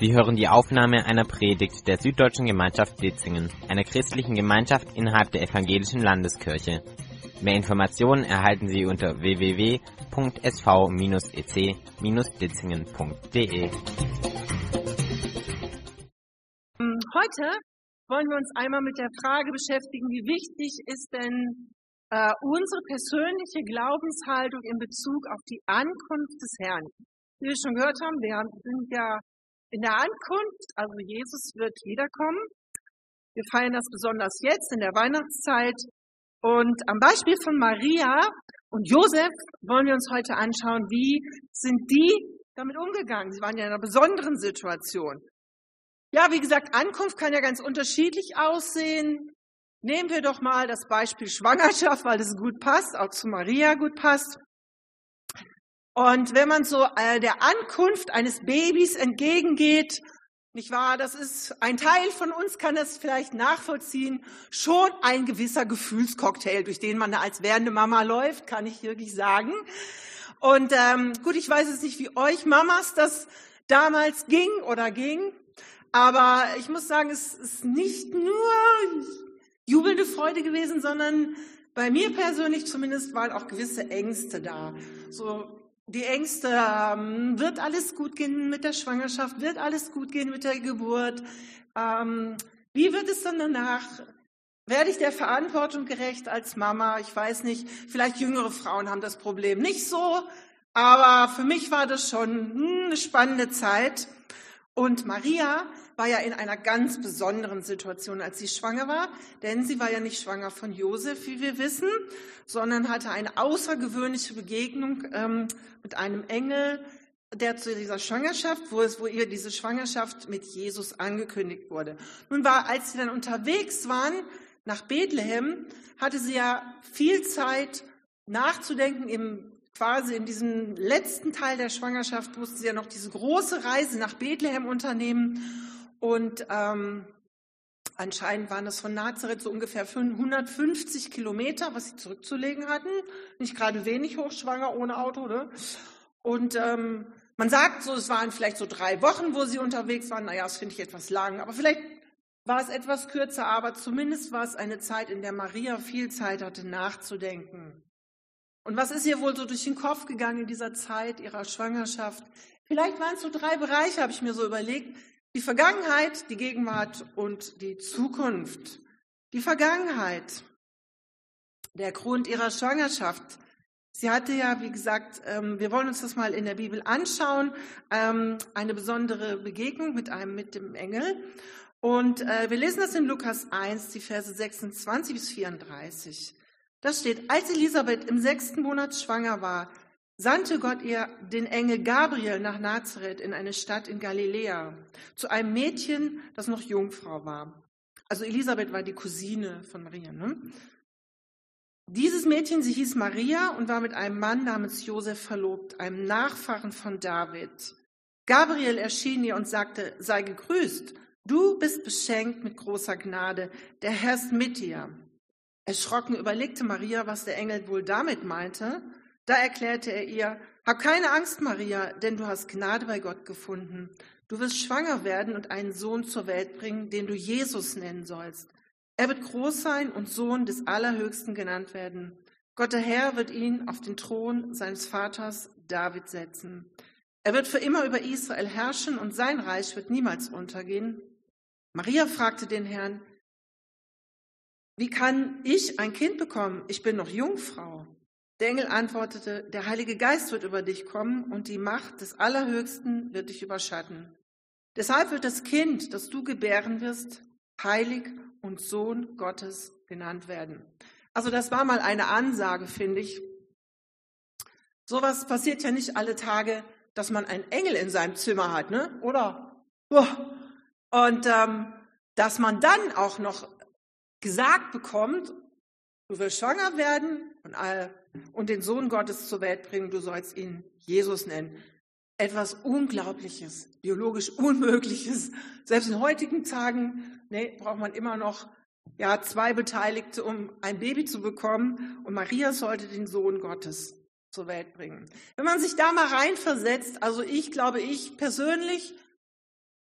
Sie hören die Aufnahme einer Predigt der Süddeutschen Gemeinschaft Ditzingen, einer christlichen Gemeinschaft innerhalb der Evangelischen Landeskirche. Mehr Informationen erhalten Sie unter www.sv-ec-ditzingen.de. Heute wollen wir uns einmal mit der Frage beschäftigen, wie wichtig ist denn äh, unsere persönliche Glaubenshaltung in Bezug auf die Ankunft des Herrn. Wie wir schon gehört haben, wir sind ja in der Ankunft, also Jesus wird wiederkommen. Wir feiern das besonders jetzt in der Weihnachtszeit. Und am Beispiel von Maria und Josef wollen wir uns heute anschauen, wie sind die damit umgegangen. Sie waren ja in einer besonderen Situation. Ja, wie gesagt, Ankunft kann ja ganz unterschiedlich aussehen. Nehmen wir doch mal das Beispiel Schwangerschaft, weil das gut passt, auch zu Maria gut passt. Und wenn man so äh, der Ankunft eines Babys entgegengeht, nicht wahr, das ist ein Teil von uns kann das vielleicht nachvollziehen, schon ein gewisser Gefühlscocktail, durch den man als werdende Mama läuft, kann ich wirklich sagen. Und ähm, gut, ich weiß jetzt nicht, wie euch Mamas das damals ging oder ging, aber ich muss sagen, es ist nicht nur jubelnde Freude gewesen, sondern bei mir persönlich zumindest waren auch gewisse Ängste da. So die Ängste, ähm, wird alles gut gehen mit der Schwangerschaft, wird alles gut gehen mit der Geburt, ähm, wie wird es dann danach? Werde ich der Verantwortung gerecht als Mama? Ich weiß nicht, vielleicht jüngere Frauen haben das Problem nicht so, aber für mich war das schon hm, eine spannende Zeit. Und Maria war ja in einer ganz besonderen Situation, als sie schwanger war, denn sie war ja nicht schwanger von Josef, wie wir wissen, sondern hatte eine außergewöhnliche Begegnung ähm, mit einem Engel, der zu dieser Schwangerschaft, wo, es, wo ihr diese Schwangerschaft mit Jesus angekündigt wurde. Nun war, als sie dann unterwegs waren nach Bethlehem, hatte sie ja viel Zeit nachzudenken im quasi in diesem letzten Teil der Schwangerschaft mussten sie ja noch diese große Reise nach Bethlehem unternehmen. Und ähm, anscheinend waren das von Nazareth so ungefähr 150 Kilometer, was sie zurückzulegen hatten. Nicht gerade wenig hochschwanger ohne Auto. Ne? Und ähm, man sagt so, es waren vielleicht so drei Wochen, wo sie unterwegs waren. Naja, das finde ich etwas lang. Aber vielleicht war es etwas kürzer, aber zumindest war es eine Zeit, in der Maria viel Zeit hatte, nachzudenken. Und was ist ihr wohl so durch den Kopf gegangen in dieser Zeit ihrer Schwangerschaft? Vielleicht waren es so drei Bereiche, habe ich mir so überlegt. Die Vergangenheit, die Gegenwart und die Zukunft. Die Vergangenheit, der Grund ihrer Schwangerschaft. Sie hatte ja, wie gesagt, ähm, wir wollen uns das mal in der Bibel anschauen, ähm, eine besondere Begegnung mit einem, mit dem Engel. Und äh, wir lesen das in Lukas 1, die Verse 26 bis 34. Da steht, als Elisabeth im sechsten Monat schwanger war, sandte Gott ihr den Engel Gabriel nach Nazareth in eine Stadt in Galiläa, zu einem Mädchen, das noch Jungfrau war. Also Elisabeth war die Cousine von Maria. Ne? Dieses Mädchen, sie hieß Maria und war mit einem Mann namens Josef verlobt, einem Nachfahren von David. Gabriel erschien ihr und sagte, sei gegrüßt, du bist beschenkt mit großer Gnade, der Herr ist mit dir. Erschrocken überlegte Maria, was der Engel wohl damit meinte. Da erklärte er ihr, hab keine Angst, Maria, denn du hast Gnade bei Gott gefunden. Du wirst schwanger werden und einen Sohn zur Welt bringen, den du Jesus nennen sollst. Er wird groß sein und Sohn des Allerhöchsten genannt werden. Gott der Herr wird ihn auf den Thron seines Vaters David setzen. Er wird für immer über Israel herrschen und sein Reich wird niemals untergehen. Maria fragte den Herrn, wie kann ich ein Kind bekommen? Ich bin noch Jungfrau. Der Engel antwortete, der Heilige Geist wird über dich kommen und die Macht des Allerhöchsten wird dich überschatten. Deshalb wird das Kind, das du gebären wirst, heilig und Sohn Gottes genannt werden. Also das war mal eine Ansage, finde ich. Sowas passiert ja nicht alle Tage, dass man einen Engel in seinem Zimmer hat, ne? Oder? Und ähm, dass man dann auch noch gesagt bekommt, du wirst schwanger werden und, und den Sohn Gottes zur Welt bringen, du sollst ihn Jesus nennen. Etwas Unglaubliches, biologisch Unmögliches. Selbst in heutigen Tagen nee, braucht man immer noch ja, zwei Beteiligte, um ein Baby zu bekommen. Und Maria sollte den Sohn Gottes zur Welt bringen. Wenn man sich da mal reinversetzt, also ich glaube, ich persönlich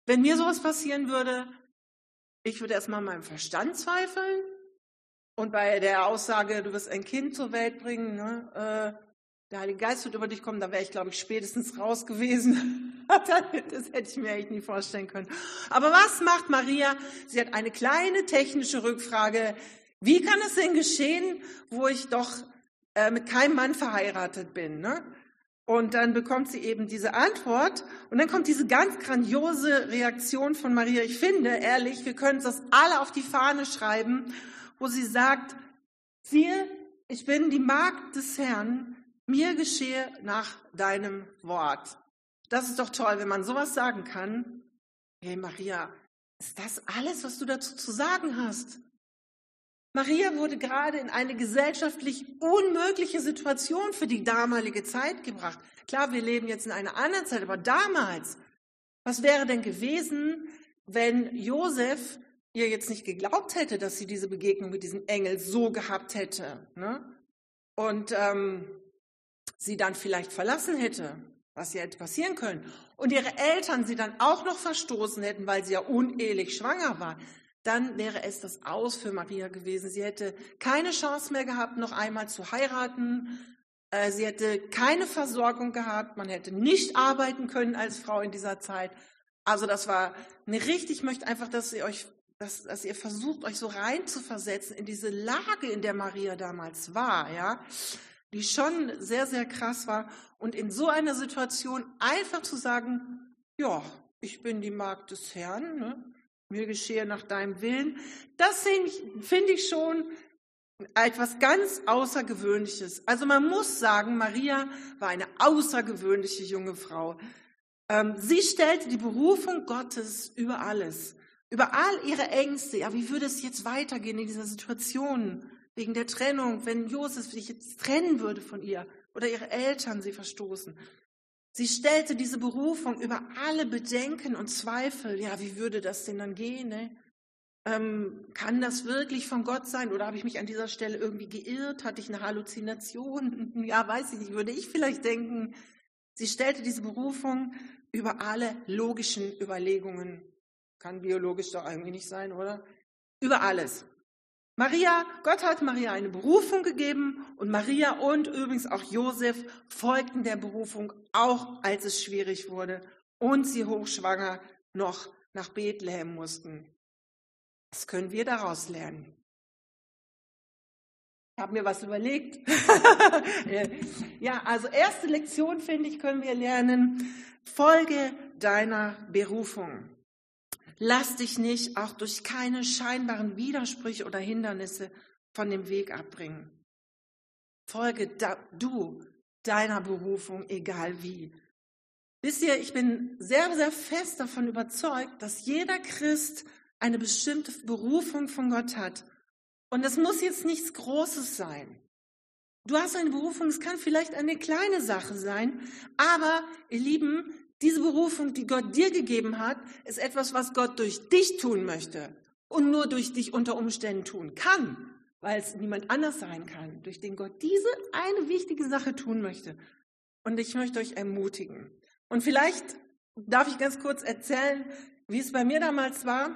Wenn mir sowas passieren würde, ich würde erstmal meinem Verstand zweifeln und bei der Aussage, du wirst ein Kind zur Welt bringen, ne, äh, der Heilige Geist wird über dich kommen, da wäre ich, glaube ich, spätestens raus gewesen. das hätte ich mir echt nie vorstellen können. Aber was macht Maria? Sie hat eine kleine technische Rückfrage. Wie kann es denn geschehen, wo ich doch äh, mit keinem Mann verheiratet bin? Ne? Und dann bekommt sie eben diese Antwort und dann kommt diese ganz grandiose Reaktion von Maria. Ich finde, ehrlich, wir können das alle auf die Fahne schreiben, wo sie sagt, siehe, ich bin die Magd des Herrn, mir geschehe nach deinem Wort. Das ist doch toll, wenn man sowas sagen kann. Hey Maria, ist das alles, was du dazu zu sagen hast? Maria wurde gerade in eine gesellschaftlich unmögliche Situation für die damalige Zeit gebracht. Klar, wir leben jetzt in einer anderen Zeit, aber damals, was wäre denn gewesen, wenn Josef ihr jetzt nicht geglaubt hätte, dass sie diese Begegnung mit diesem Engel so gehabt hätte? Ne? Und ähm, sie dann vielleicht verlassen hätte, was ja hätte passieren können, und ihre Eltern sie dann auch noch verstoßen hätten, weil sie ja unehelich schwanger war, dann wäre es das Aus für Maria gewesen. Sie hätte keine Chance mehr gehabt, noch einmal zu heiraten. Äh, sie hätte keine Versorgung gehabt. Man hätte nicht arbeiten können als Frau in dieser Zeit. Also das war eine richtig, ich möchte einfach, dass ihr euch, dass, dass ihr versucht, euch so rein zu versetzen in diese Lage, in der Maria damals war, ja die schon sehr, sehr krass war. Und in so einer Situation einfach zu sagen, ja, ich bin die Magd des Herrn, ne? mir geschehe nach deinem Willen, das finde ich schon etwas ganz Außergewöhnliches. Also man muss sagen, Maria war eine außergewöhnliche junge Frau. Ähm, sie stellte die Berufung Gottes über alles, über all ihre Ängste. Ja, wie würde es jetzt weitergehen in dieser Situation? wegen der Trennung, wenn Josef sich jetzt trennen würde von ihr oder ihre Eltern sie verstoßen. Sie stellte diese Berufung über alle Bedenken und Zweifel. Ja, wie würde das denn dann gehen? Ne? Ähm, kann das wirklich von Gott sein oder habe ich mich an dieser Stelle irgendwie geirrt? Hatte ich eine Halluzination? Ja, weiß ich nicht, würde ich vielleicht denken. Sie stellte diese Berufung über alle logischen Überlegungen. Kann biologisch doch irgendwie nicht sein, oder? Über alles. Maria, Gott hat Maria eine Berufung gegeben und Maria und übrigens auch Josef folgten der Berufung, auch als es schwierig wurde und sie hochschwanger noch nach Bethlehem mussten. Was können wir daraus lernen? Ich habe mir was überlegt. ja, also erste Lektion, finde ich, können wir lernen. Folge deiner Berufung. Lass dich nicht auch durch keine scheinbaren Widersprüche oder Hindernisse von dem Weg abbringen. Folge da, du deiner Berufung, egal wie. Wisst ihr, ich bin sehr, sehr fest davon überzeugt, dass jeder Christ eine bestimmte Berufung von Gott hat. Und das muss jetzt nichts Großes sein. Du hast eine Berufung, es kann vielleicht eine kleine Sache sein, aber ihr Lieben, diese Berufung, die Gott dir gegeben hat, ist etwas, was Gott durch dich tun möchte und nur durch dich unter Umständen tun kann, weil es niemand anders sein kann, durch den Gott diese eine wichtige Sache tun möchte. Und ich möchte euch ermutigen. Und vielleicht darf ich ganz kurz erzählen, wie es bei mir damals war.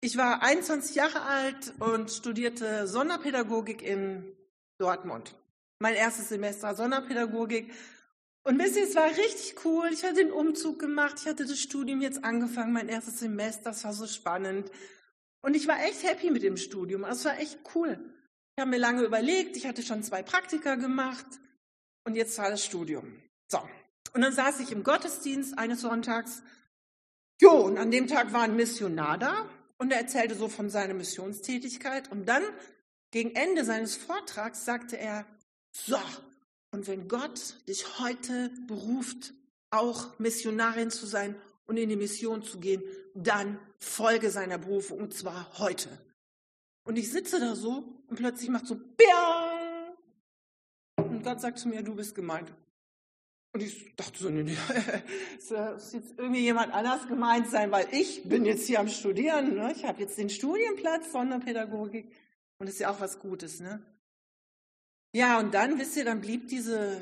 Ich war 21 Jahre alt und studierte Sonderpädagogik in Dortmund. Mein erstes Semester Sonderpädagogik und wisst ihr, es war richtig cool. Ich hatte den Umzug gemacht. Ich hatte das Studium jetzt angefangen, mein erstes Semester. Das war so spannend. Und ich war echt happy mit dem Studium. Es war echt cool. Ich habe mir lange überlegt. Ich hatte schon zwei Praktika gemacht. Und jetzt war das Studium. So. Und dann saß ich im Gottesdienst eines Sonntags. Jo, und an dem Tag war ein Missionar da. Und er erzählte so von seiner Missionstätigkeit. Und dann, gegen Ende seines Vortrags, sagte er, so, und wenn Gott dich heute beruft, auch Missionarin zu sein und in die Mission zu gehen, dann folge seiner Berufung und zwar heute. Und ich sitze da so und plötzlich macht so Biang! Und Gott sagt zu mir, du bist gemeint. Und ich dachte so, nee, nee, das jetzt irgendwie jemand anders gemeint sein, weil ich bin jetzt hier am Studieren. Ne? Ich habe jetzt den Studienplatz Sonderpädagogik und das ist ja auch was Gutes. Ne? Ja, und dann, wisst ihr, dann blieb diese,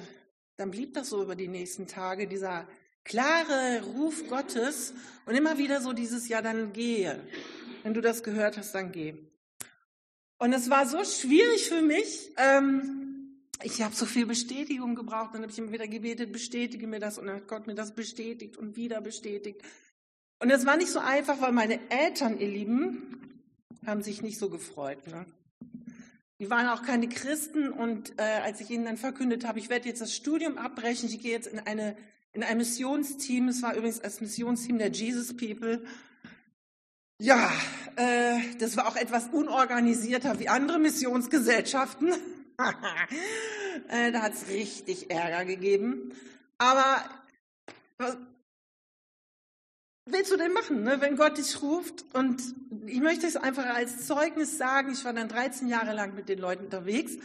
dann blieb das so über die nächsten Tage, dieser klare Ruf Gottes und immer wieder so dieses Ja, dann gehe. Wenn du das gehört hast, dann geh. Und es war so schwierig für mich. Ähm, ich habe so viel Bestätigung gebraucht. Dann habe ich immer wieder gebetet, bestätige mir das. Und dann hat Gott mir das bestätigt und wieder bestätigt. Und es war nicht so einfach, weil meine Eltern, ihr Lieben, haben sich nicht so gefreut. Ne? Die waren auch keine Christen und äh, als ich ihnen dann verkündet habe, ich werde jetzt das Studium abbrechen, ich gehe jetzt in, eine, in ein Missionsteam, es war übrigens das Missionsteam der Jesus People. Ja, äh, das war auch etwas unorganisierter wie andere Missionsgesellschaften. äh, da hat es richtig Ärger gegeben. Aber willst du denn machen, ne, wenn Gott dich ruft? Und ich möchte es einfach als Zeugnis sagen. Ich war dann 13 Jahre lang mit den Leuten unterwegs.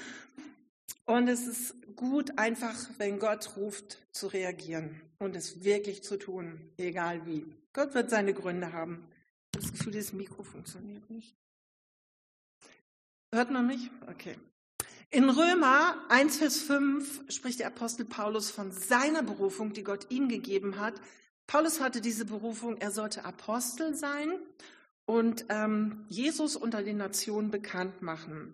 Und es ist gut, einfach, wenn Gott ruft, zu reagieren und es wirklich zu tun, egal wie. Gott wird seine Gründe haben. Das Gefühl, das Mikro funktioniert nicht. Hört man mich? Okay. In Römer 1, Vers 5 spricht der Apostel Paulus von seiner Berufung, die Gott ihm gegeben hat, Paulus hatte diese Berufung, er sollte Apostel sein und ähm, Jesus unter den Nationen bekannt machen.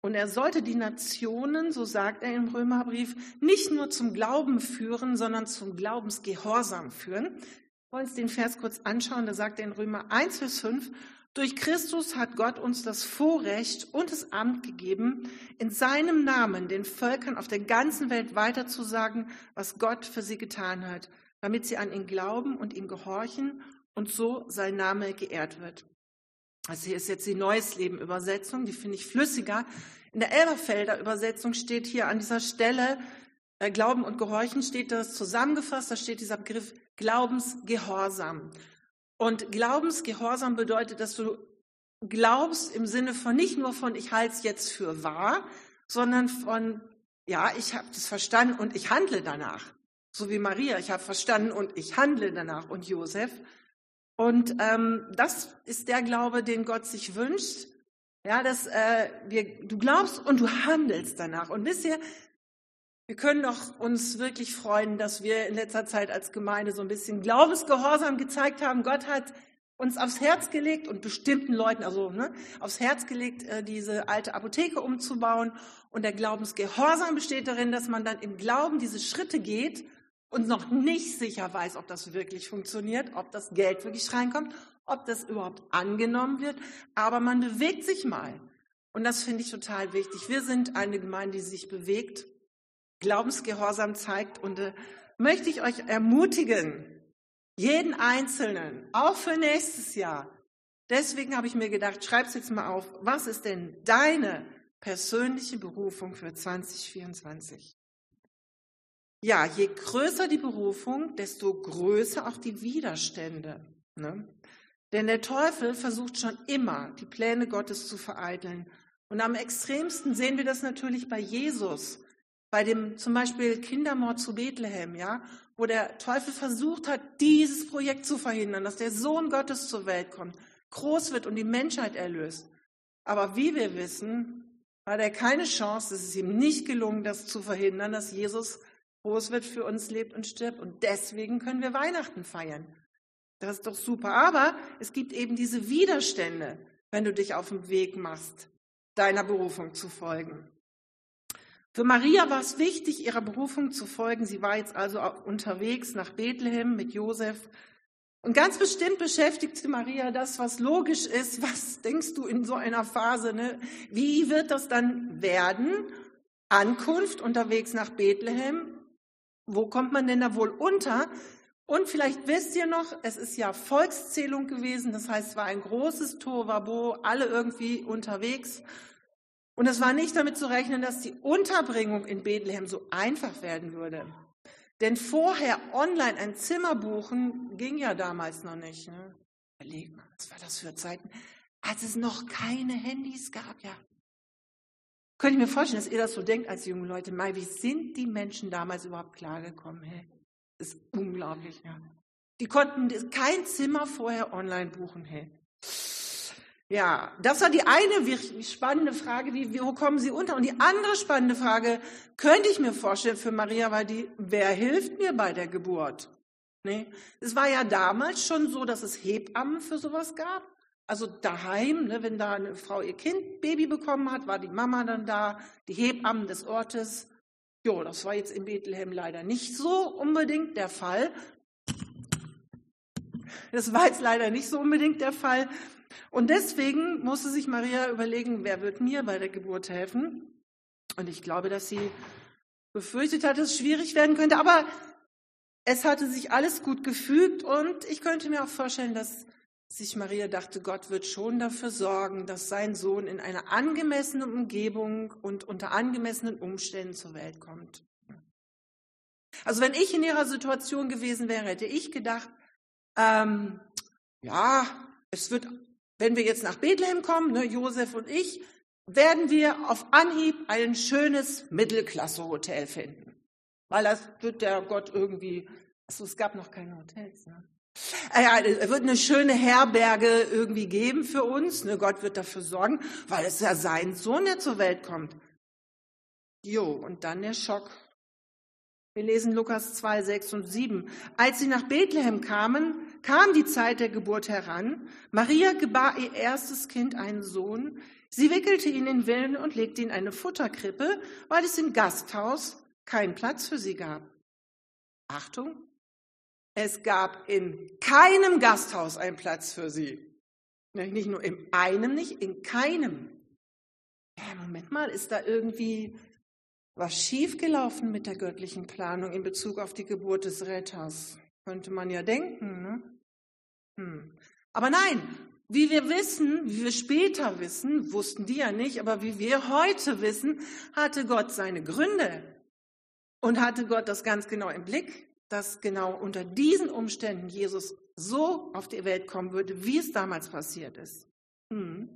Und er sollte die Nationen, so sagt er im Römerbrief, nicht nur zum Glauben führen, sondern zum Glaubensgehorsam führen. Wir wollen uns den Vers kurz anschauen. Da sagt er in Römer 1, Vers 5, durch Christus hat Gott uns das Vorrecht und das Amt gegeben, in seinem Namen den Völkern auf der ganzen Welt weiterzusagen, was Gott für sie getan hat damit sie an ihn glauben und ihm gehorchen und so sein Name geehrt wird. Also hier ist jetzt die Neues Leben Übersetzung, die finde ich flüssiger. In der Elberfelder Übersetzung steht hier an dieser Stelle, äh, Glauben und Gehorchen steht das zusammengefasst, da steht dieser Begriff Glaubensgehorsam. Und Glaubensgehorsam bedeutet, dass du glaubst im Sinne von nicht nur von ich halte es jetzt für wahr, sondern von ja, ich habe das verstanden und ich handle danach. So wie Maria, ich habe verstanden und ich handle danach und Josef. Und ähm, das ist der Glaube, den Gott sich wünscht. Ja, dass äh, wir, du glaubst und du handelst danach. Und ihr, wir können doch uns wirklich freuen, dass wir in letzter Zeit als Gemeinde so ein bisschen Glaubensgehorsam gezeigt haben. Gott hat uns aufs Herz gelegt und bestimmten Leuten, also ne, aufs Herz gelegt, äh, diese alte Apotheke umzubauen. Und der Glaubensgehorsam besteht darin, dass man dann im Glauben diese Schritte geht und noch nicht sicher weiß, ob das wirklich funktioniert, ob das Geld wirklich reinkommt, ob das überhaupt angenommen wird. Aber man bewegt sich mal. Und das finde ich total wichtig. Wir sind eine Gemeinde, die sich bewegt, Glaubensgehorsam zeigt. Und äh, möchte ich euch ermutigen, jeden Einzelnen, auch für nächstes Jahr. Deswegen habe ich mir gedacht, schreib es jetzt mal auf. Was ist denn deine persönliche Berufung für 2024? Ja, je größer die Berufung, desto größer auch die Widerstände. Ne? Denn der Teufel versucht schon immer, die Pläne Gottes zu vereiteln. Und am extremsten sehen wir das natürlich bei Jesus, bei dem zum Beispiel Kindermord zu Bethlehem, ja, wo der Teufel versucht hat, dieses Projekt zu verhindern, dass der Sohn Gottes zur Welt kommt, groß wird und die Menschheit erlöst. Aber wie wir wissen, hat er keine Chance, es ist ihm nicht gelungen, das zu verhindern, dass Jesus groß wird, für uns lebt und stirbt. Und deswegen können wir Weihnachten feiern. Das ist doch super. Aber es gibt eben diese Widerstände, wenn du dich auf den Weg machst, deiner Berufung zu folgen. Für Maria war es wichtig, ihrer Berufung zu folgen. Sie war jetzt also unterwegs nach Bethlehem mit Josef. Und ganz bestimmt beschäftigte Maria das, was logisch ist. Was denkst du in so einer Phase? Ne? Wie wird das dann werden? Ankunft unterwegs nach Bethlehem. Wo kommt man denn da wohl unter? Und vielleicht wisst ihr noch, es ist ja Volkszählung gewesen, das heißt, es war ein großes Tovabo, alle irgendwie unterwegs. Und es war nicht damit zu rechnen, dass die Unterbringung in Bethlehem so einfach werden würde. Denn vorher online ein Zimmer buchen ging ja damals noch nicht. Ne? Überleg was war das für Zeiten, als es noch keine Handys gab, ja. Könnte ich mir vorstellen, dass ihr das so denkt als junge Leute. Mai, wie sind die Menschen damals überhaupt klargekommen? Hey, ist unglaublich, ja. Die konnten kein Zimmer vorher online buchen. Hey. Ja, das war die eine spannende Frage, wie, wo kommen sie unter? Und die andere spannende Frage könnte ich mir vorstellen für Maria war die, wer hilft mir bei der Geburt? Nee. Es war ja damals schon so, dass es Hebammen für sowas gab. Also daheim, ne, wenn da eine Frau ihr Kind, Baby bekommen hat, war die Mama dann da, die Hebammen des Ortes. Jo, das war jetzt in Bethlehem leider nicht so unbedingt der Fall. Das war jetzt leider nicht so unbedingt der Fall. Und deswegen musste sich Maria überlegen, wer wird mir bei der Geburt helfen? Und ich glaube, dass sie befürchtet hat, dass es schwierig werden könnte. Aber es hatte sich alles gut gefügt und ich könnte mir auch vorstellen, dass sich Maria dachte, Gott wird schon dafür sorgen, dass sein Sohn in einer angemessenen Umgebung und unter angemessenen Umständen zur Welt kommt. Also wenn ich in ihrer Situation gewesen wäre, hätte ich gedacht, ähm, ja, es wird, wenn wir jetzt nach Bethlehem kommen, ne, Josef und ich, werden wir auf Anhieb ein schönes Mittelklasse-Hotel finden. Weil das wird der Gott irgendwie, also es gab noch keine Hotels, ne? Es wird eine schöne Herberge irgendwie geben für uns. Ne? Gott wird dafür sorgen, weil es ja sein Sohn, der zur Welt kommt. Jo, und dann der Schock. Wir lesen Lukas 2, 6 und 7. Als sie nach Bethlehem kamen, kam die Zeit der Geburt heran. Maria gebar ihr erstes Kind, einen Sohn. Sie wickelte ihn in Willen und legte ihn in eine Futterkrippe, weil es im Gasthaus keinen Platz für sie gab. Achtung, es gab in keinem Gasthaus einen Platz für sie. Nicht nur in einem nicht, in keinem. Ja, Moment mal, ist da irgendwie was schiefgelaufen mit der göttlichen Planung in Bezug auf die Geburt des Retters? Könnte man ja denken. Ne? Hm. Aber nein, wie wir wissen, wie wir später wissen, wussten die ja nicht, aber wie wir heute wissen, hatte Gott seine Gründe und hatte Gott das ganz genau im Blick dass genau unter diesen Umständen Jesus so auf die Welt kommen würde, wie es damals passiert ist. Hm.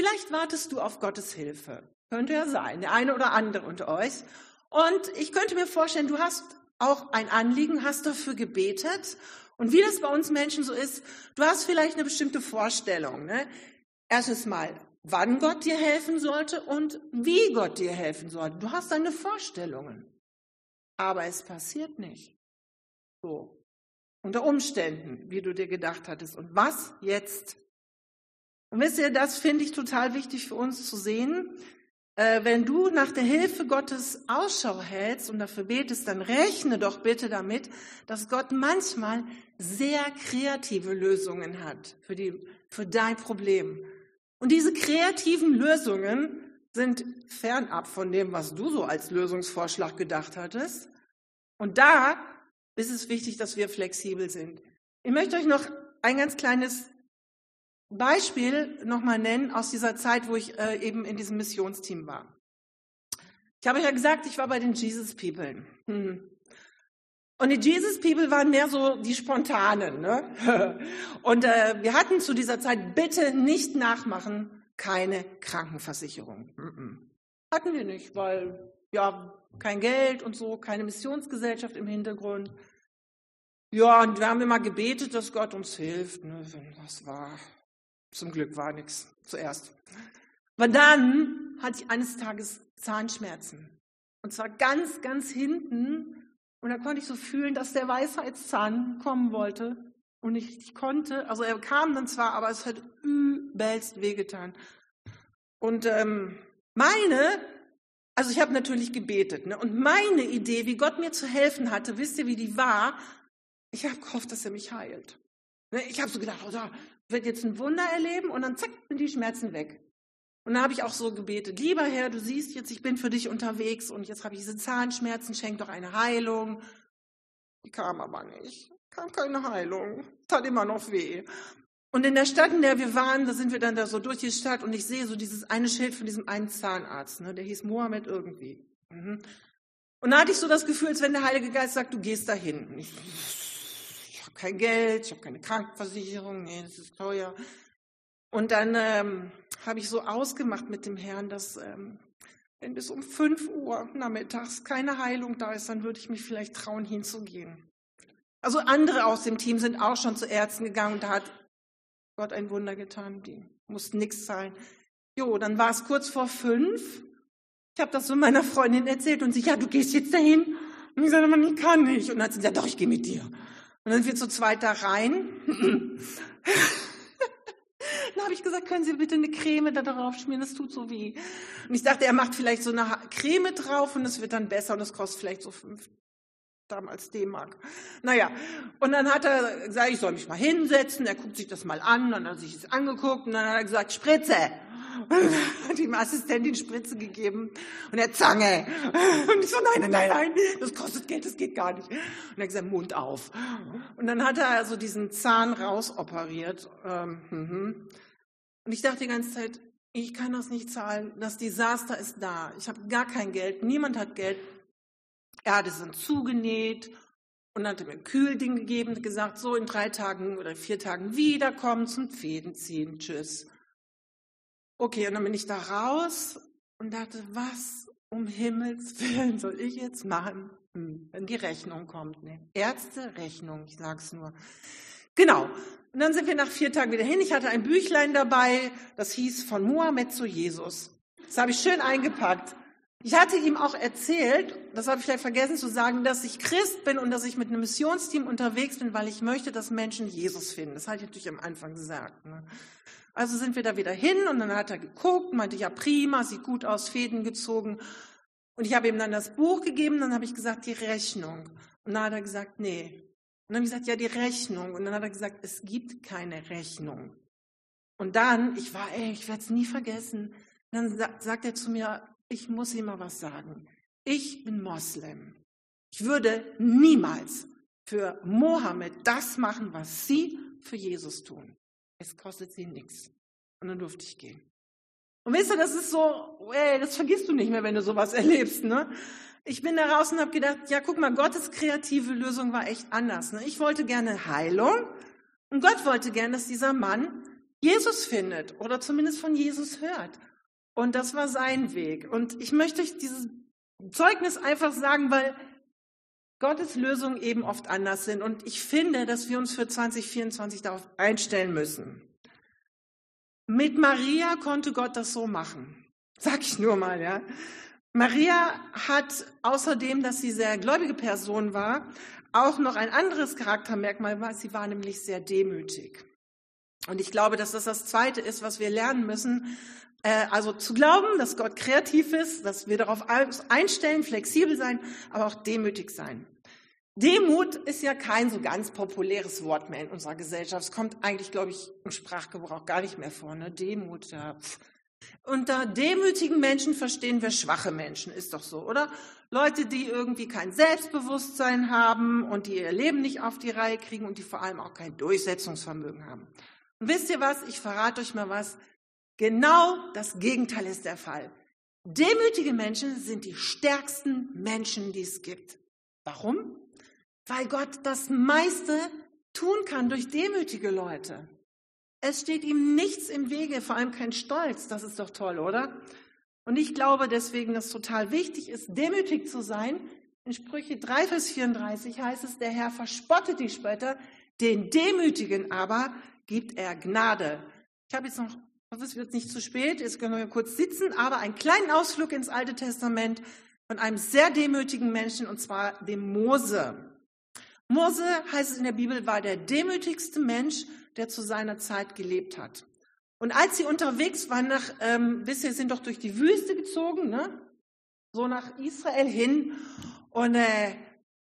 Vielleicht wartest du auf Gottes Hilfe. Könnte ja sein, der eine oder andere unter euch. Und ich könnte mir vorstellen, du hast auch ein Anliegen, hast dafür gebetet. Und wie das bei uns Menschen so ist, du hast vielleicht eine bestimmte Vorstellung. Ne? Erstes Mal, wann Gott dir helfen sollte und wie Gott dir helfen sollte. Du hast deine Vorstellungen aber es passiert nicht. So. Unter Umständen, wie du dir gedacht hattest. Und was jetzt? Und wisst ihr, das finde ich total wichtig für uns zu sehen. Äh, wenn du nach der Hilfe Gottes Ausschau hältst und dafür betest, dann rechne doch bitte damit, dass Gott manchmal sehr kreative Lösungen hat für, die, für dein Problem. Und diese kreativen Lösungen sind fernab von dem, was du so als Lösungsvorschlag gedacht hattest. Und da ist es wichtig, dass wir flexibel sind. Ich möchte euch noch ein ganz kleines Beispiel nochmal nennen aus dieser Zeit, wo ich äh, eben in diesem Missionsteam war. Ich habe ja gesagt, ich war bei den Jesus People. Hm. Und die Jesus People waren mehr so die Spontanen. Ne? Und äh, wir hatten zu dieser Zeit, bitte nicht nachmachen, keine Krankenversicherung. Hatten wir nicht, weil ja kein Geld und so, keine Missionsgesellschaft im Hintergrund. Ja, und wir haben immer gebetet, dass Gott uns hilft. Ne? Das war, zum Glück war nichts zuerst. Aber dann hatte ich eines Tages Zahnschmerzen. Und zwar ganz, ganz hinten. Und da konnte ich so fühlen, dass der Weisheitszahn kommen wollte. Und ich, ich konnte, also er kam dann zwar, aber es hat übelst wehgetan. Und ähm, meine, also ich habe natürlich gebetet, ne? und meine Idee, wie Gott mir zu helfen hatte, wisst ihr, wie die war? Ich habe gehofft, dass er mich heilt. Ne? Ich habe so gedacht, oh, da wird jetzt ein Wunder erleben und dann zack, sind die Schmerzen weg. Und dann habe ich auch so gebetet, lieber Herr, du siehst jetzt, ich bin für dich unterwegs und jetzt habe ich diese Zahnschmerzen, schenk doch eine Heilung. Die kam aber nicht kam keine Heilung. Tat immer noch weh. Und in der Stadt, in der wir waren, da sind wir dann da so durch die Stadt und ich sehe so dieses eine Schild von diesem einen Zahnarzt, ne, der hieß Mohammed irgendwie. Mhm. Und da hatte ich so das Gefühl, als wenn der Heilige Geist sagt, du gehst dahin. Ich, ich habe kein Geld, ich habe keine Krankenversicherung, nee, das ist teuer. Und dann ähm, habe ich so ausgemacht mit dem Herrn, dass ähm, wenn bis um 5 Uhr nachmittags keine Heilung da ist, dann würde ich mich vielleicht trauen, hinzugehen. Also andere aus dem Team sind auch schon zu Ärzten gegangen und da hat Gott ein Wunder getan. Die mussten nichts zahlen. Jo, dann war es kurz vor fünf. Ich habe das so meiner Freundin erzählt und sie, ja, du gehst jetzt dahin. Und ich sagte, man, ich kann nicht. Und dann hat sie gesagt, doch, ich gehe mit dir. Und dann sind wir zu zweit da rein. Dann habe ich gesagt, können Sie bitte eine Creme da drauf schmieren, das tut so weh. Und ich dachte, er macht vielleicht so eine Creme drauf und es wird dann besser und es kostet vielleicht so fünf damals D-Mark. Naja, und dann hat er gesagt, ich soll mich mal hinsetzen, er guckt sich das mal an, dann hat er sich das angeguckt und dann hat er gesagt, Spritze. Und hat ihm Assistentin Spritze gegeben und er Zange. Und ich so, nein, nein, nein, das kostet Geld, das geht gar nicht. Und er gesagt, Mund auf. Und dann hat er also diesen Zahn rausoperiert. Ähm, mhm. Und ich dachte die ganze Zeit, ich kann das nicht zahlen, das Desaster ist da. Ich habe gar kein Geld, niemand hat Geld. Er es dann zugenäht und hat mir ein Kühlding gegeben und gesagt, so in drei Tagen oder vier Tagen wiederkommen zum Fäden ziehen. Tschüss. Okay, und dann bin ich da raus und dachte, was um Himmels Willen soll ich jetzt machen, hm, wenn die Rechnung kommt? Ne? Ärzte-Rechnung, ich sag's nur. Genau. Und dann sind wir nach vier Tagen wieder hin. Ich hatte ein Büchlein dabei, das hieß von Mohammed zu Jesus. Das habe ich schön eingepackt. Ich hatte ihm auch erzählt, das habe ich vielleicht vergessen zu sagen, dass ich Christ bin und dass ich mit einem Missionsteam unterwegs bin, weil ich möchte, dass Menschen Jesus finden. Das hatte ich natürlich am Anfang gesagt. Ne? Also sind wir da wieder hin und dann hat er geguckt, meinte, ja prima, sieht gut aus, Fäden gezogen. Und ich habe ihm dann das Buch gegeben, dann habe ich gesagt, die Rechnung. Und dann hat er gesagt, nee. Und dann habe ich gesagt, ja, die Rechnung. Und dann hat er gesagt, es gibt keine Rechnung. Und dann, ich war, ey, ich werde es nie vergessen, dann sagt er zu mir, ich muss Ihnen mal was sagen. Ich bin Moslem. Ich würde niemals für Mohammed das machen, was Sie für Jesus tun. Es kostet Sie nichts. Und dann durfte ich gehen. Und wisst ihr, das ist so, ey, das vergisst du nicht mehr, wenn du sowas erlebst, ne? Ich bin da raus und habe gedacht, ja, guck mal, Gottes kreative Lösung war echt anders. Ne? Ich wollte gerne Heilung und Gott wollte gerne, dass dieser Mann Jesus findet oder zumindest von Jesus hört. Und das war sein Weg. Und ich möchte euch dieses Zeugnis einfach sagen, weil Gottes Lösungen eben oft anders sind. Und ich finde, dass wir uns für 2024 darauf einstellen müssen. Mit Maria konnte Gott das so machen. Sag ich nur mal, ja. Maria hat außerdem, dass sie sehr gläubige Person war, auch noch ein anderes Charaktermerkmal, sie war nämlich sehr demütig. Und ich glaube, dass das das Zweite ist, was wir lernen müssen, also zu glauben, dass Gott kreativ ist, dass wir darauf einstellen, flexibel sein, aber auch demütig sein. Demut ist ja kein so ganz populäres Wort mehr in unserer Gesellschaft. Es kommt eigentlich, glaube ich, im Sprachgebrauch gar nicht mehr vor. Ne? Demut, ja. Pff. Unter demütigen Menschen verstehen wir schwache Menschen, ist doch so, oder? Leute, die irgendwie kein Selbstbewusstsein haben und die ihr Leben nicht auf die Reihe kriegen und die vor allem auch kein Durchsetzungsvermögen haben. Und wisst ihr was? Ich verrate euch mal was. Genau das Gegenteil ist der Fall. Demütige Menschen sind die stärksten Menschen, die es gibt. Warum? Weil Gott das meiste tun kann durch demütige Leute. Es steht ihm nichts im Wege, vor allem kein Stolz. Das ist doch toll, oder? Und ich glaube deswegen, dass es total wichtig ist, demütig zu sein. In Sprüche 3, Vers 34 heißt es, der Herr verspottet die Spötter, den Demütigen aber gibt er Gnade. Ich habe jetzt noch ich hoffe, es wird nicht zu spät. Jetzt können wir kurz sitzen, aber einen kleinen Ausflug ins Alte Testament von einem sehr demütigen Menschen, und zwar dem Mose. Mose, heißt es in der Bibel, war der demütigste Mensch, der zu seiner Zeit gelebt hat. Und als sie unterwegs waren, nach, ähm, wisst ihr, sind doch durch die Wüste gezogen, ne? so nach Israel hin. Und äh,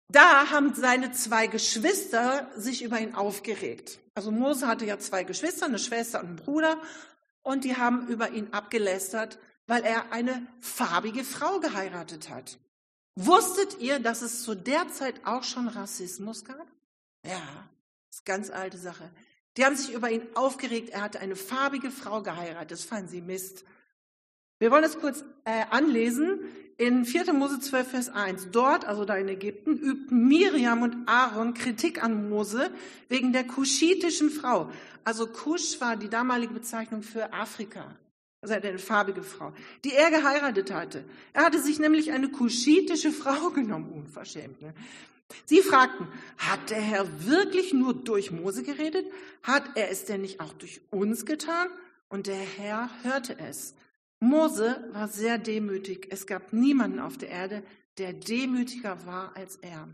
da haben seine zwei Geschwister sich über ihn aufgeregt. Also Mose hatte ja zwei Geschwister, eine Schwester und einen Bruder und die haben über ihn abgelästert, weil er eine farbige Frau geheiratet hat. Wusstet ihr, dass es zu der Zeit auch schon Rassismus gab? Ja, das ist eine ganz alte Sache. Die haben sich über ihn aufgeregt, er hatte eine farbige Frau geheiratet. Das fanden sie Mist. Wir wollen es kurz äh, anlesen. In 4. Mose 12, Vers 1. Dort, also da in Ägypten, übten Miriam und Aaron Kritik an Mose wegen der kuschitischen Frau. Also Kusch war die damalige Bezeichnung für Afrika. Also eine farbige Frau, die er geheiratet hatte. Er hatte sich nämlich eine kuschitische Frau genommen, unverschämt. Ne? Sie fragten, hat der Herr wirklich nur durch Mose geredet? Hat er es denn nicht auch durch uns getan? Und der Herr hörte es. Mose war sehr demütig. Es gab niemanden auf der Erde, der demütiger war als er.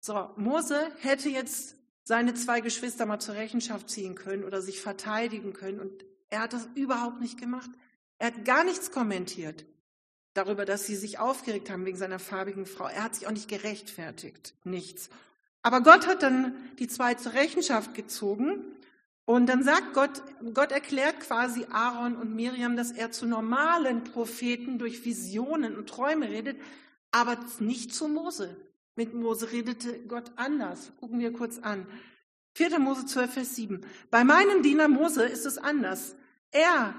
So, Mose hätte jetzt seine zwei Geschwister mal zur Rechenschaft ziehen können oder sich verteidigen können und er hat das überhaupt nicht gemacht. Er hat gar nichts kommentiert darüber, dass sie sich aufgeregt haben wegen seiner farbigen Frau. Er hat sich auch nicht gerechtfertigt, nichts. Aber Gott hat dann die zwei zur Rechenschaft gezogen und dann sagt Gott, Gott erklärt quasi Aaron und Miriam, dass er zu normalen Propheten durch Visionen und Träume redet, aber nicht zu Mose. Mit Mose redete Gott anders. Gucken wir kurz an. 4. Mose 12, Vers 7. Bei meinem Diener Mose ist es anders. Er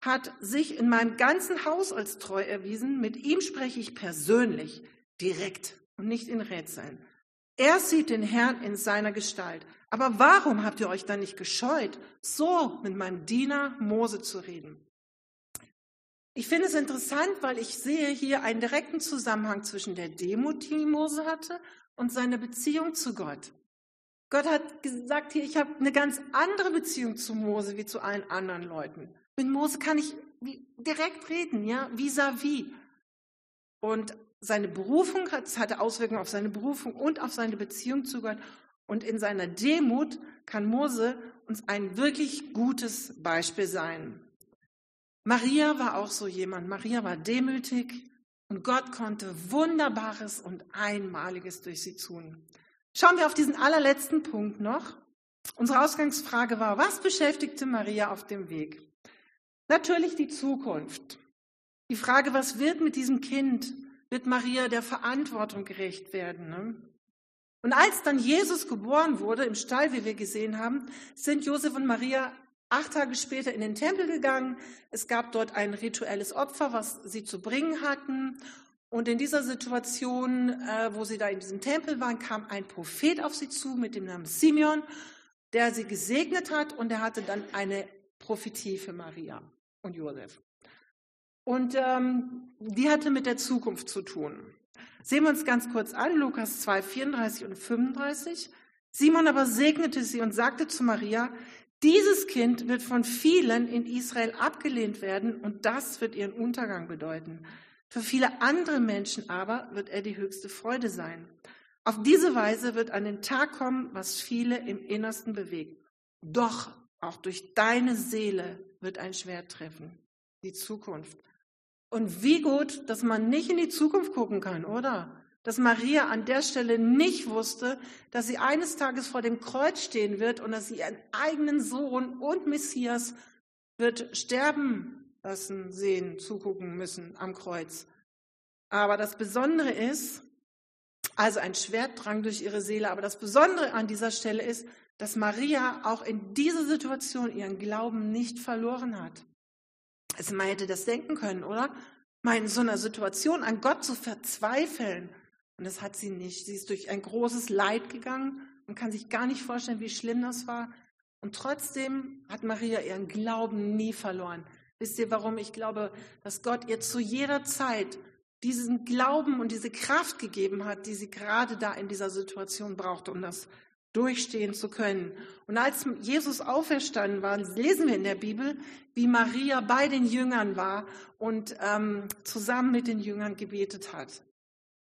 hat sich in meinem ganzen Haus als treu erwiesen. Mit ihm spreche ich persönlich, direkt und nicht in Rätseln. Er sieht den Herrn in seiner Gestalt. Aber warum habt ihr euch dann nicht gescheut, so mit meinem Diener Mose zu reden? Ich finde es interessant, weil ich sehe hier einen direkten Zusammenhang zwischen der Demut, die Mose hatte, und seiner Beziehung zu Gott. Gott hat gesagt hier, ich habe eine ganz andere Beziehung zu Mose wie zu allen anderen Leuten. Mit Mose kann ich direkt reden, ja, vis-à-vis. -vis. Und seine Berufung hat, hatte Auswirkungen auf seine Berufung und auf seine Beziehung zu Gott. Und in seiner Demut kann Mose uns ein wirklich gutes Beispiel sein. Maria war auch so jemand. Maria war demütig und Gott konnte Wunderbares und Einmaliges durch sie tun. Schauen wir auf diesen allerletzten Punkt noch. Unsere Ausgangsfrage war, was beschäftigte Maria auf dem Weg? Natürlich die Zukunft. Die Frage, was wird mit diesem Kind? Wird Maria der Verantwortung gerecht werden? Ne? Und als dann Jesus geboren wurde, im Stall, wie wir gesehen haben, sind Josef und Maria acht Tage später in den Tempel gegangen. Es gab dort ein rituelles Opfer, was sie zu bringen hatten. Und in dieser Situation, äh, wo sie da in diesem Tempel waren, kam ein Prophet auf sie zu mit dem Namen Simeon, der sie gesegnet hat und er hatte dann eine Prophetie für Maria und Josef. Und ähm, die hatte mit der Zukunft zu tun. Sehen wir uns ganz kurz an, Lukas 2, 34 und 35. Simon aber segnete sie und sagte zu Maria, dieses Kind wird von vielen in Israel abgelehnt werden und das wird ihren Untergang bedeuten. Für viele andere Menschen aber wird er die höchste Freude sein. Auf diese Weise wird an den Tag kommen, was viele im Innersten bewegt. Doch auch durch deine Seele wird ein Schwert treffen. Die Zukunft. Und wie gut, dass man nicht in die Zukunft gucken kann, oder? Dass Maria an der Stelle nicht wusste, dass sie eines Tages vor dem Kreuz stehen wird und dass sie ihren eigenen Sohn und Messias wird sterben lassen, sehen, zugucken müssen am Kreuz. Aber das Besondere ist, also ein Schwert drang durch ihre Seele, aber das Besondere an dieser Stelle ist, dass Maria auch in dieser Situation ihren Glauben nicht verloren hat. Also man hätte das denken können, oder? Mal in so einer Situation an Gott zu verzweifeln. Und das hat sie nicht. Sie ist durch ein großes Leid gegangen. Man kann sich gar nicht vorstellen, wie schlimm das war. Und trotzdem hat Maria ihren Glauben nie verloren. Wisst ihr, warum? Ich glaube, dass Gott ihr zu jeder Zeit diesen Glauben und diese Kraft gegeben hat, die sie gerade da in dieser Situation brauchte, um das durchstehen zu können. Und als Jesus auferstanden war, lesen wir in der Bibel, wie Maria bei den Jüngern war und ähm, zusammen mit den Jüngern gebetet hat.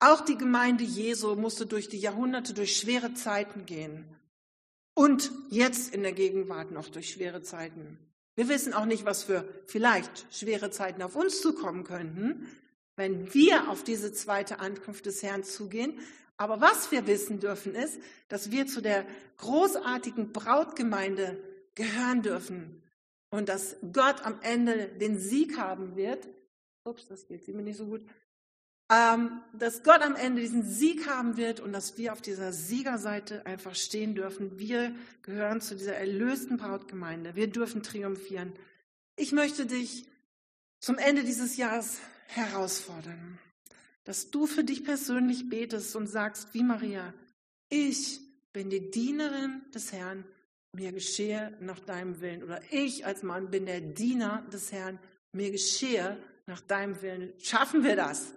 Auch die Gemeinde Jesu musste durch die Jahrhunderte, durch schwere Zeiten gehen. Und jetzt in der Gegenwart noch durch schwere Zeiten. Wir wissen auch nicht, was für vielleicht schwere Zeiten auf uns zukommen könnten, wenn wir auf diese zweite Ankunft des Herrn zugehen. Aber was wir wissen dürfen, ist, dass wir zu der großartigen Brautgemeinde gehören dürfen und dass Gott am Ende den Sieg haben wird. Ups, das geht mir nicht so gut. Ähm, dass Gott am Ende diesen Sieg haben wird und dass wir auf dieser Siegerseite einfach stehen dürfen. Wir gehören zu dieser erlösten Brautgemeinde. Wir dürfen triumphieren. Ich möchte dich zum Ende dieses Jahres herausfordern dass du für dich persönlich betest und sagst, wie Maria, ich bin die Dienerin des Herrn, mir geschehe nach deinem Willen. Oder ich als Mann bin der Diener des Herrn, mir geschehe nach deinem Willen. Schaffen wir das?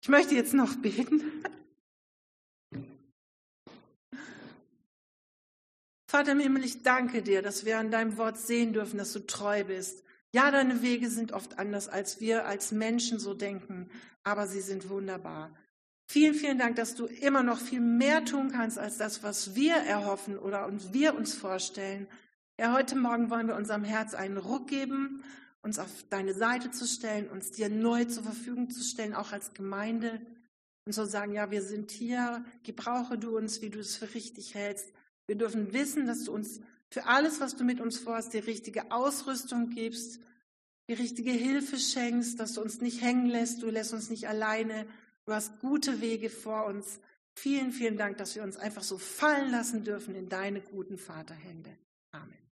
Ich möchte jetzt noch beten. Vater im Himmel, ich danke dir, dass wir an deinem Wort sehen dürfen, dass du treu bist, Ja, deine Wege sind oft anders, als wir als Menschen so denken, aber sie sind wunderbar. Vielen, vielen Dank, dass du immer noch viel mehr tun kannst als das, was wir erhoffen oder uns wir uns vorstellen. Ja, heute Morgen wollen wir unserem Herz einen Ruck geben, uns auf deine Seite zu stellen, uns dir neu zur Verfügung zu stellen, auch als Gemeinde. Und so sagen, ja, wir sind hier, gebrauche du uns, wie du es für richtig hältst. Wir dürfen wissen, dass du uns für alles, was du mit uns vorhast, die richtige Ausrüstung gibst, die richtige Hilfe schenkst, dass du uns nicht hängen lässt, du lässt uns nicht alleine, du hast gute Wege vor uns. Vielen, vielen Dank, dass wir uns einfach so fallen lassen dürfen in deine guten Vaterhände. Amen.